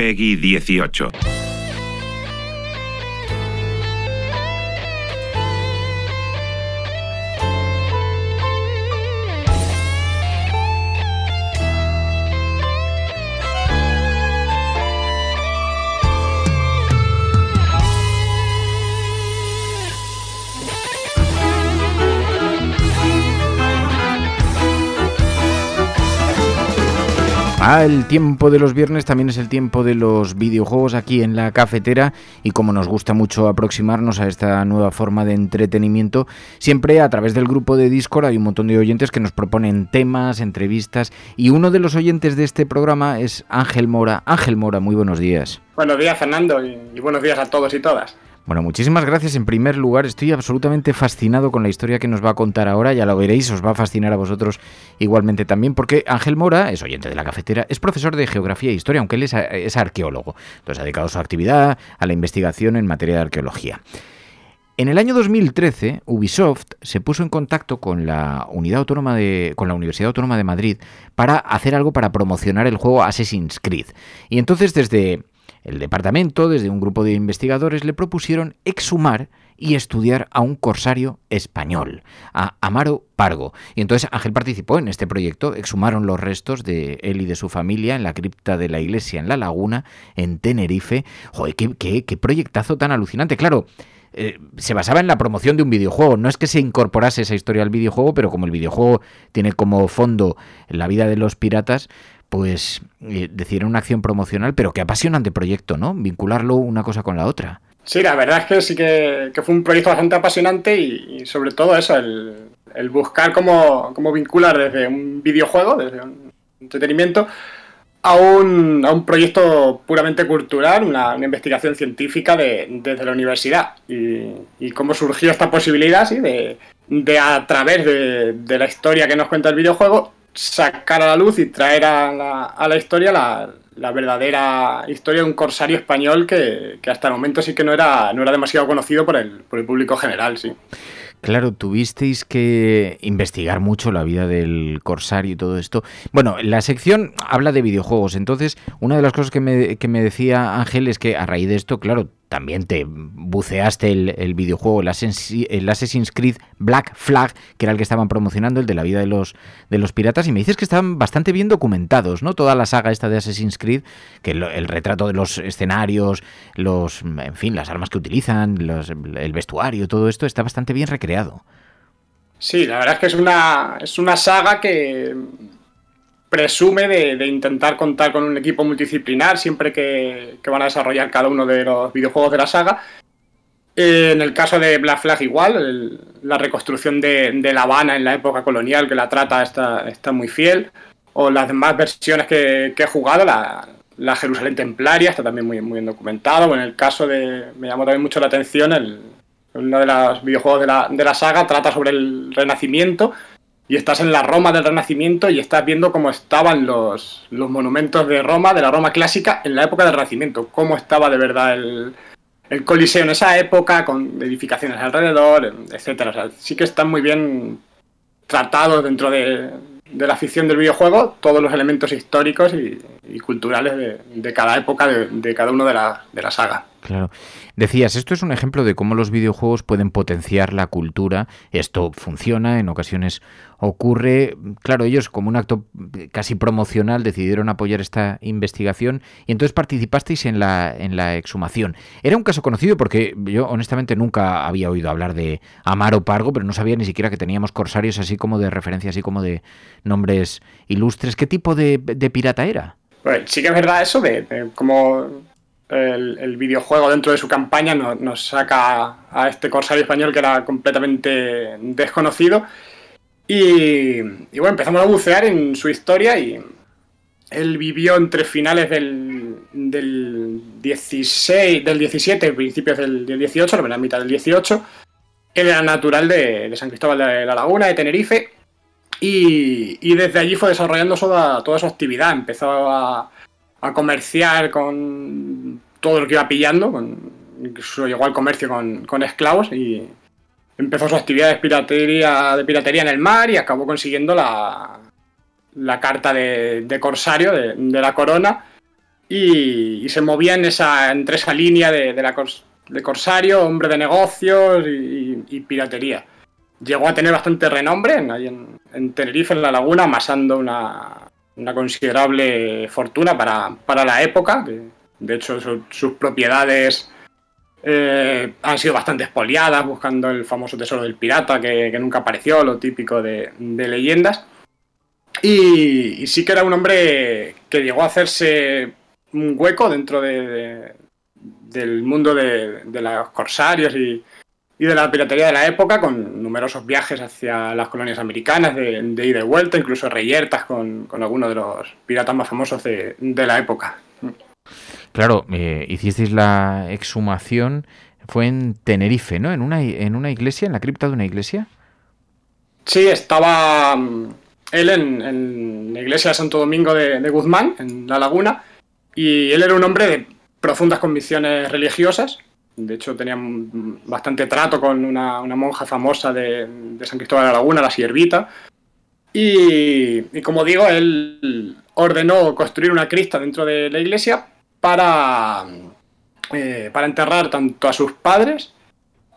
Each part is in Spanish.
Peggy 18. El tiempo de los viernes también es el tiempo de los videojuegos aquí en la cafetera y como nos gusta mucho aproximarnos a esta nueva forma de entretenimiento, siempre a través del grupo de Discord hay un montón de oyentes que nos proponen temas, entrevistas y uno de los oyentes de este programa es Ángel Mora. Ángel Mora, muy buenos días. Buenos días Fernando y buenos días a todos y todas. Bueno, muchísimas gracias. En primer lugar, estoy absolutamente fascinado con la historia que nos va a contar ahora. Ya lo veréis, os va a fascinar a vosotros igualmente también, porque Ángel Mora es oyente de la cafetera, es profesor de geografía e historia, aunque él es, arqueólogo. Entonces ha dedicado su actividad a la investigación en materia de arqueología. En el año 2013, Ubisoft se puso en contacto con la unidad autónoma de, con la Universidad Autónoma de Madrid para hacer algo para promocionar el juego Assassin's Creed. Y entonces desde el departamento, desde un grupo de investigadores, le propusieron exhumar y estudiar a un corsario español, a Amaro Pargo. Y entonces Ángel participó en este proyecto, exhumaron los restos de él y de su familia en la cripta de la iglesia en La Laguna, en Tenerife. Joder, qué, proyectazo tan alucinante. Claro, eh, se basaba en la promoción de un videojuego. No es que se incorporase esa historia al videojuego, pero como el videojuego tiene como fondo la vida de los piratas, pues eh, decir una acción promocional, pero qué apasionante proyecto, ¿no? Vincularlo una cosa con la otra. Sí, la verdad es que sí que, fue un proyecto bastante apasionante y, y sobre todo eso, el, el buscar cómo, cómo, vincular desde un videojuego, desde un entretenimiento, a un, a un proyecto puramente cultural, una, una investigación científica de, desde la universidad. Y, y, cómo surgió esta posibilidad, sí, de, de a través de, de la historia que nos cuenta el videojuego, sacar a la luz y traer a la, a la historia la, la, verdadera historia de un corsario español que, que, hasta el momento sí que no era, no era demasiado conocido por el, por el público general, sí. Claro, tuvisteis que investigar mucho la vida del corsario y todo esto. Bueno, la sección habla de videojuegos, entonces una de las cosas que me, que me decía Ángel es que a raíz de esto, claro, también te buceaste el, el videojuego, el Assassin's, Creed Black Flag, que era el que estaban promocionando, el de la vida de los, de los piratas, y me dices que estaban bastante bien documentados, ¿no? Toda la saga esta de Assassin's Creed, que el, el retrato de los escenarios, los, en fin, las armas que utilizan, los, el vestuario, todo esto está bastante bien recreado. Sí, la verdad es que es una, es una saga que presume de, intentar contar con un equipo multidisciplinar siempre que, van a desarrollar cada uno de los videojuegos de la saga. Eh, en el caso de Black Flag igual, el, la reconstrucción de, La Habana en la época colonial que la trata está, muy fiel. O las demás versiones que, he jugado, la, la, Jerusalén Templaria está también muy, muy bien documentado. O en el caso de, me llamó también mucho la atención, el, uno de los videojuegos de la saga trata sobre el Renacimiento y estás en la Roma del Renacimiento y estás viendo cómo estaban los, los monumentos de Roma, de la Roma clásica, en la época del Renacimiento, cómo estaba de verdad el, el Coliseo en esa época, con edificaciones alrededor, etcétera. O sea, sí que están muy bien tratados dentro de, de la ficción del videojuego todos los elementos históricos y, culturales de, de, cada época de, de cada uno de la, de la saga. Claro. Decías, esto es un ejemplo de cómo los videojuegos pueden potenciar la cultura. Esto funciona, en ocasiones ocurre. Claro, ellos como un acto casi promocional decidieron apoyar esta investigación y entonces participasteis en la, en la exhumación. Era un caso conocido porque yo honestamente nunca había oído hablar de Amaro Pargo, pero no sabía ni siquiera que teníamos corsarios así como de referencia, así como de nombres ilustres. ¿Qué tipo de, pirata era? Sí que es verdad eso de como el, videojuego dentro de su campaña nos, saca a este corsario español que era completamente desconocido. Y, bueno, empezamos a bucear en su historia y él vivió entre finales del, del 16, del 17, principios del, 18, la primera mitad del 18. Él era natural de, San Cristóbal de la Laguna, de Tenerife, y, desde allí fue desarrollando toda, toda su actividad. Empezó a, a comerciar con todo lo que iba pillando, con, llegó al comercio con, esclavos y empezó su actividad de piratería, de piratería en el mar y acabó consiguiendo la, carta de, corsario de, la corona y, se movía en esa, entre esa línea de, la, corsario, hombre de negocios y, piratería. Llegó a tener bastante renombre en, en Tenerife, en la laguna, amasando una, una considerable fortuna para, para la época. de hecho, sus propiedades eh, han sido bastante expoliadas, buscando el famoso tesoro del pirata que, nunca apareció, lo típico de, leyendas. Y, sí que era un hombre que llegó a hacerse un hueco dentro de, del mundo de, los corsarios y, y de la piratería de la época, con numerosos viajes hacia las colonias americanas de, ida y de vuelta, incluso reyertas con, con algunos de los piratas más famosos de, la época. Claro, eh, hicisteis la exhumación, fue en Tenerife, ¿no? En una, en una iglesia, en la cripta de una iglesia. Sí, estaba mm, él en, la iglesia de Santo Domingo de, de Guzmán, en La Laguna, y él era un hombre de profundas convicciones religiosas, de hecho, tenían bastante trato con una, monja famosa de, San Cristóbal de la Laguna, la Siervita. Y, como digo, él ordenó construir una crista dentro de la iglesia para, eh, para enterrar tanto a sus padres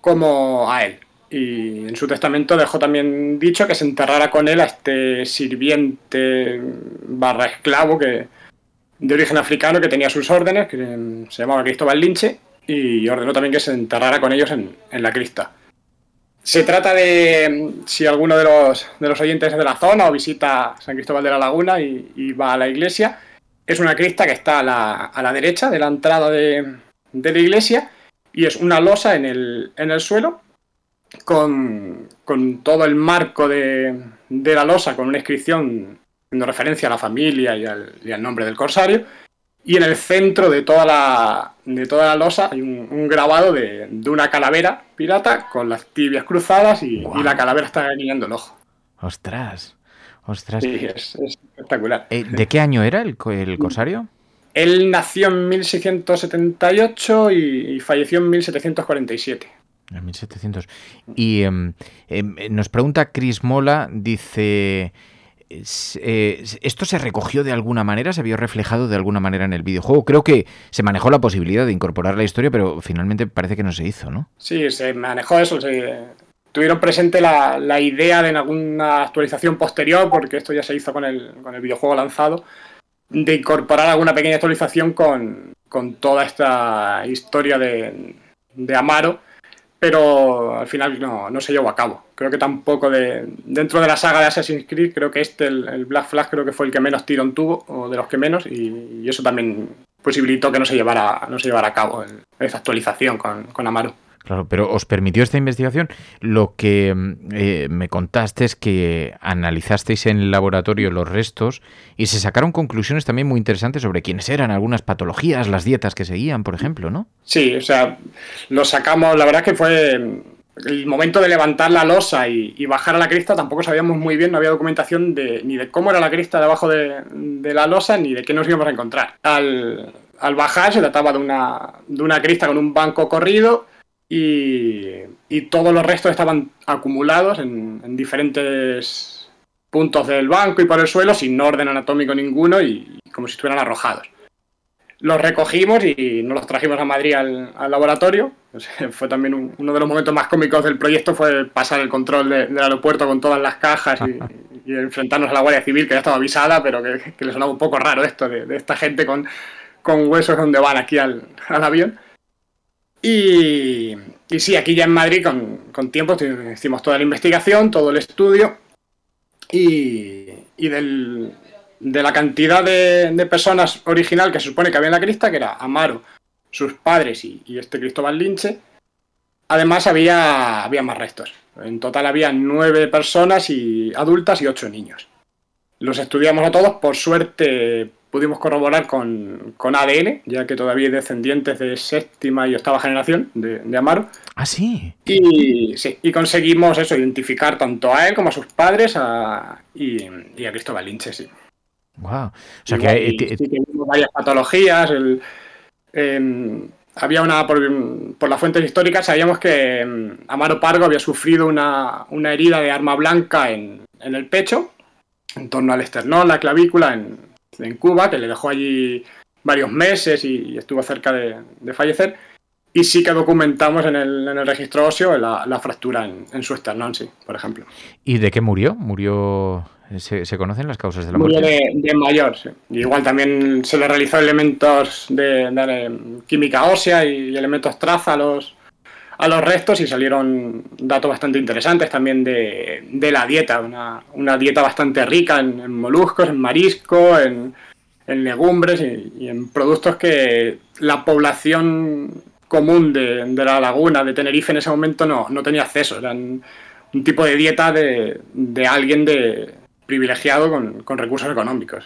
como a él. Y en su testamento dejó también dicho que se enterrara con él a este sirviente barra esclavo que, de origen africano que tenía sus órdenes, que se llamaba Cristóbal Linche, y ordenó también que se enterrara con ellos en, la crista. Se trata de, si alguno de los, de los oyentes es de la zona o visita San Cristóbal de la Laguna y, va a la iglesia, es una crista que está a la, a la derecha de la entrada de, de, la iglesia y es una losa en el, en el suelo con, con, todo el marco de, de, la losa con una inscripción haciendo referencia a la familia y al nombre del corsario y en el centro de toda la, de toda la losa hay un, grabado de, una calavera pirata con las tibias cruzadas y, la calavera está guiñando el ojo. ¡Ostras! ¡Ostras! Sí, es, espectacular. Eh, ¿De qué año era el, el corsario? Él nació en 1678 y, falleció en 1747. En 1700. Y em, em, nos pregunta Chris Mola, dice... Eh, ¿esto se recogió de alguna manera? ¿Se vio reflejado de alguna manera en el videojuego? Creo que se manejó la posibilidad de incorporar la historia, pero finalmente parece que no se hizo, ¿no? Sí, se manejó eso. Tuvieron presente la, idea de en alguna actualización posterior, porque esto ya se hizo con el, con el videojuego lanzado, de incorporar alguna pequeña actualización con, toda esta historia de, de Amaro pero al final no, se llevó a cabo. Creo que tampoco de dentro de la saga de Assassin's Creed, creo que este, el, Black Flag, creo que fue el que menos tirón tuvo, o de los que menos, y, eso también posibilitó que no se llevara, no se llevara a cabo esa actualización con, con Amaru. Claro, pero os permitió esta investigación. Lo que mm, eh, me contaste es que analizasteis en el laboratorio los restos y se sacaron conclusiones también muy interesantes sobre quiénes eran, algunas patologías, las dietas que seguían, por ejemplo, ¿no? Sí, o sea, lo sacamos, la verdad que fue el momento de levantar la losa y, bajar a la crista, tampoco sabíamos muy bien, no había documentación de, ni de cómo era la crista debajo de, la losa ni de qué nos íbamos a encontrar. Al, bajar se trataba de una, de una crista con un banco corrido y, todos los restos estaban acumulados en, diferentes puntos del banco y por el suelo sin orden anatómico ninguno y como si estuvieran arrojados. los recogimos y nos los trajimos a Madrid al, laboratorio. fue también uno de los momentos más cómicos del proyecto, fue pasar el control del aeropuerto con todas las cajas y, enfrentarnos a la Guardia Civil, que ya estaba avisada, pero que, le sonaba un poco raro esto de, esta gente con, con, huesos donde van aquí al, avión. Y, sí, aquí ya en Madrid, con, con, tiempo, hicimos toda la investigación, todo el estudio. Y, y del, de la cantidad de, personas original que se supone que había en la crista, que era Amaro, sus padres y, este Cristóbal Linche, además había, había más restos. En total había nueve personas y adultas y ocho niños. Los estudiamos a todos, por suerte pudimos corroborar con, ADN, ya que todavía hay descendientes de séptima y octava generación de, Amaro. Ah, sí. Y, sí, y conseguimos eso, identificar tanto a él como a sus padres y, y, a Cristóbal Linche, sí. Wow. O sea que hay, varias patologías. Em, había una, por, las fuentes históricas, sabíamos que em, Amaro Pargo había sufrido una, herida de arma blanca en, el pecho, en torno al esternón, la clavícula, en, Cuba, que le dejó allí varios meses y, estuvo cerca de, fallecer. Y sí que documentamos en el, registro óseo la, fractura en, en, su esternón, sí, por ejemplo. ¿Y de qué murió? ¿Murió ¿Se, conocen las causas de la muerte? de, mayor, sí. Igual también se le realizó elementos de, química ósea y elementos traza a los, a los restos y salieron datos bastante interesantes también de, la dieta, una, dieta bastante rica en, moluscos, en marisco, en, legumbres y, en productos que la población común de, la laguna de Tenerife en ese momento no, no tenía acceso. Eran un tipo de dieta de, de alguien de, privilegiado con, recursos económicos.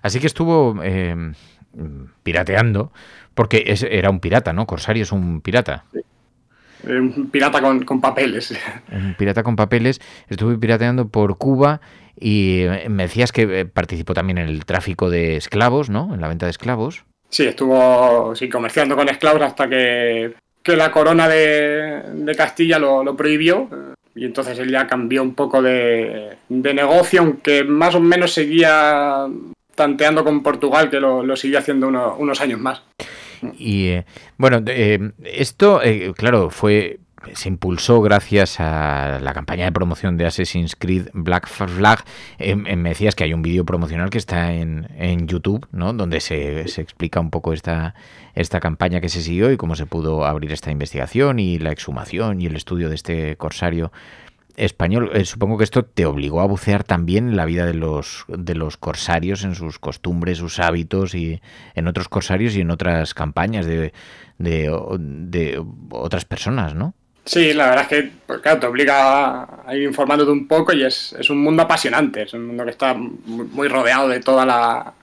Así que estuvo eh, pirateando, porque era un pirata, ¿no? Corsario es un pirata. Un pirata con, papeles. Un pirata con papeles. Estuve pirateando por Cuba y eh, me decías que eh, participó también en el tráfico de esclavos, ¿no? En la venta de esclavos. Sí, estuvo sí, comerciando con esclavos hasta que, la corona de, Castilla lo, lo, prohibió y entonces él ya cambió un poco de, negocio, aunque más o menos seguía tanteando con Portugal, que lo, lo siguió haciendo unos años más. Y eh, bueno, eh, esto, eh, claro, fue se impulsó gracias a la campaña de promoción de Assassin's Creed Black Flag. me decías que hay un vídeo promocional que está en, en YouTube, ¿no? Donde se, se, explica un poco esta, esta campaña que se siguió y cómo se pudo abrir esta investigación y la exhumación y el estudio de este corsario español. Eh, supongo que esto te obligó a bucear también en la vida de los, de los corsarios, en sus costumbres, sus hábitos y en otros corsarios y en otras campañas de, de, otras personas, ¿no? Sí, la verdad es que, pues, claro, te obliga a ir informándote un poco y es, es un mundo apasionante, es un mundo que está muy rodeado de toda la,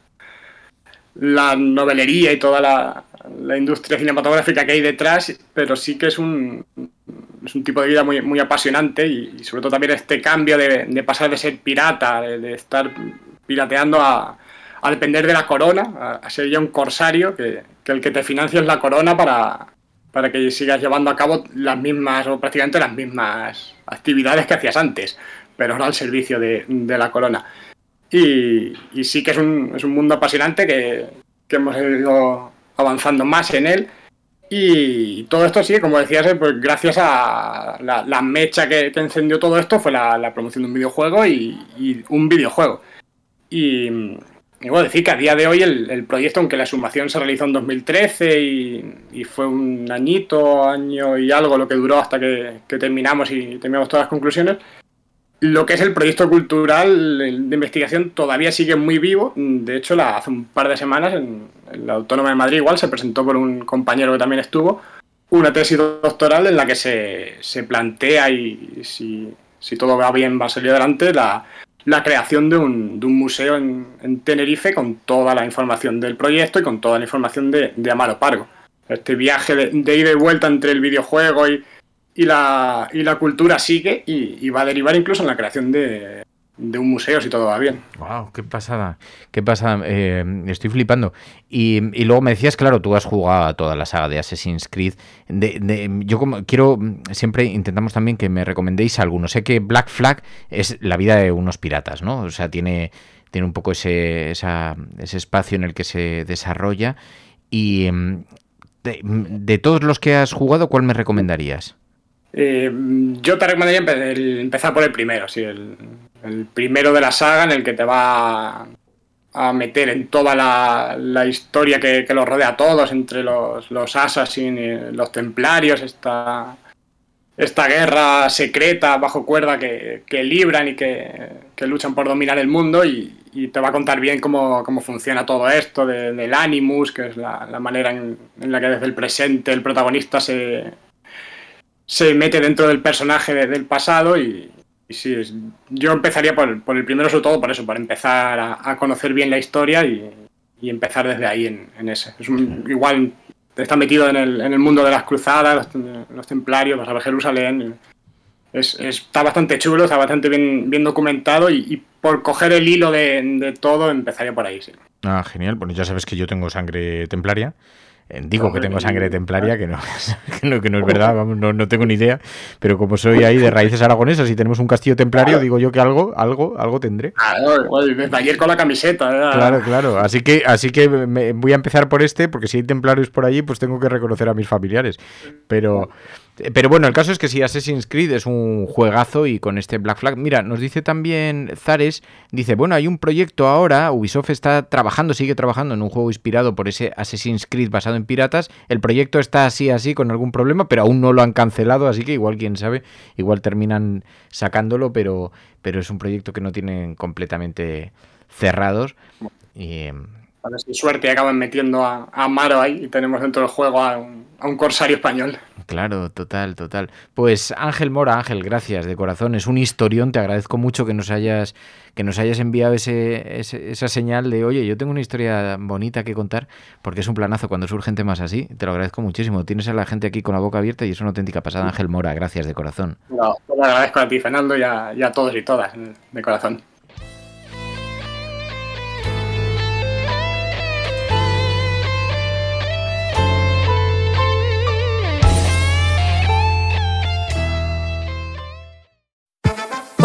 la novelería y toda la, la industria cinematográfica que hay detrás, pero sí que es un, es un tipo de vida muy, muy apasionante y, sobre todo también este cambio de, pasar de ser pirata, de, estar pirateando a, a, depender de la corona, a, ser ya un corsario, que, el que te financia es la corona para, para que sigas llevando a cabo las mismas o prácticamente las mismas actividades que hacías antes, pero no al servicio de, de la corona. Y, y, sí que es un, es un mundo apasionante que, que hemos ido avanzando más en él. Y todo esto sí, como decías, eh, pues gracias a la, mecha que, encendió todo esto fue la, promoción de un videojuego y, un videojuego. Y, y, bueno, decir que a día de hoy el, proyecto, aunque la sumación se realizó en 2013 y, fue un añito, año y algo lo que duró hasta que, que terminamos y terminamos todas las conclusiones, lo que es el proyecto cultural de investigación todavía sigue muy vivo. De hecho, la, hace un par de semanas en, la Autónoma de Madrid igual se presentó por un compañero que también estuvo una tesis doctoral en la que se, plantea y si, todo va bien va a salir adelante la, creación de un, museo en, Tenerife con toda la información del proyecto y con toda la información de, Amaro Pargo. Este viaje de, de ida y vuelta entre el videojuego y, y la, y la cultura sigue y, va a derivar incluso en la creación de, de un museo si todo va bien. Wow, qué pasada, qué pasada, eh, estoy flipando. Y, y, luego me decías, claro, tú has jugado a toda la saga de Assassin's Creed. De, de, yo como quiero, siempre intentamos también que me recomendéis alguno. Sé que Black Flag es la vida de unos piratas, ¿no? O sea, tiene, tiene un poco ese, esa, ese espacio en el que se desarrolla. Y de, de todos los que has jugado, ¿cuál me recomendarías? Eh, yo te recomendaría empezar por el primero, sí, el, primero de la saga en el que te va a meter en toda la, la historia que, que, los rodea a todos, entre los, los Assassin y los Templarios, esta, esta guerra secreta bajo cuerda que, que libran y que, que, luchan por dominar el mundo y, y, te va a contar bien cómo, cómo funciona todo esto de, del Animus, que es la, la manera en la que desde el presente el protagonista se se mete dentro del personaje de, del pasado y, y sí, es, yo empezaría por, por, el primero sobre todo por eso, para empezar a, a conocer bien la historia y, y empezar desde ahí en, en ese. Es un, igual está metido en el, en el, mundo de las cruzadas, los, los templarios, vas a ver Jerusalén. Es, está bastante chulo, está bastante bien, bien documentado y, y, por coger el hilo de, de, todo empezaría por ahí. Sí. Ah, genial. Bueno, ya sabes que yo tengo sangre templaria. Digo que tengo sangre templaria, que no, que no, que no es verdad, vamos, no, no, tengo ni idea, pero como soy ahí de raíces aragonesas y tenemos un castillo templario, digo yo que algo, algo, algo tendré. Claro, ayer con la camiseta. ¿verdad? Claro, claro. Así que, así que me, voy a empezar por este, porque si hay templarios por allí, pues tengo que reconocer a mis familiares. Pero, pero bueno, el caso es que si Assassin's Creed es un juegazo y con este Black Flag, mira, nos dice también Zares, dice, bueno, hay un proyecto ahora, Ubisoft está trabajando, sigue trabajando en un juego inspirado por ese Assassin's Creed basado en piratas, el proyecto está así, así, con algún problema, pero aún no lo han cancelado, así que igual, quién sabe, igual terminan sacándolo, pero, pero es un proyecto que no tienen completamente cerrados. Y, a ver si suerte acaban metiendo a, a Amaro ahí y tenemos dentro del juego a un, a un, corsario español. Claro, total, total. Pues Ángel Mora, Ángel, gracias de corazón. Es un historión, te agradezco mucho que nos hayas, que nos hayas enviado ese, ese, esa señal de, oye, yo tengo una historia bonita que contar, porque es un planazo cuando surgen temas así. Te lo agradezco muchísimo. Tienes a la gente aquí con la boca abierta y es una auténtica pasada. Ángel Mora, gracias de corazón. No, te lo agradezco a ti, Fernando, y a, y a todos y todas, de corazón.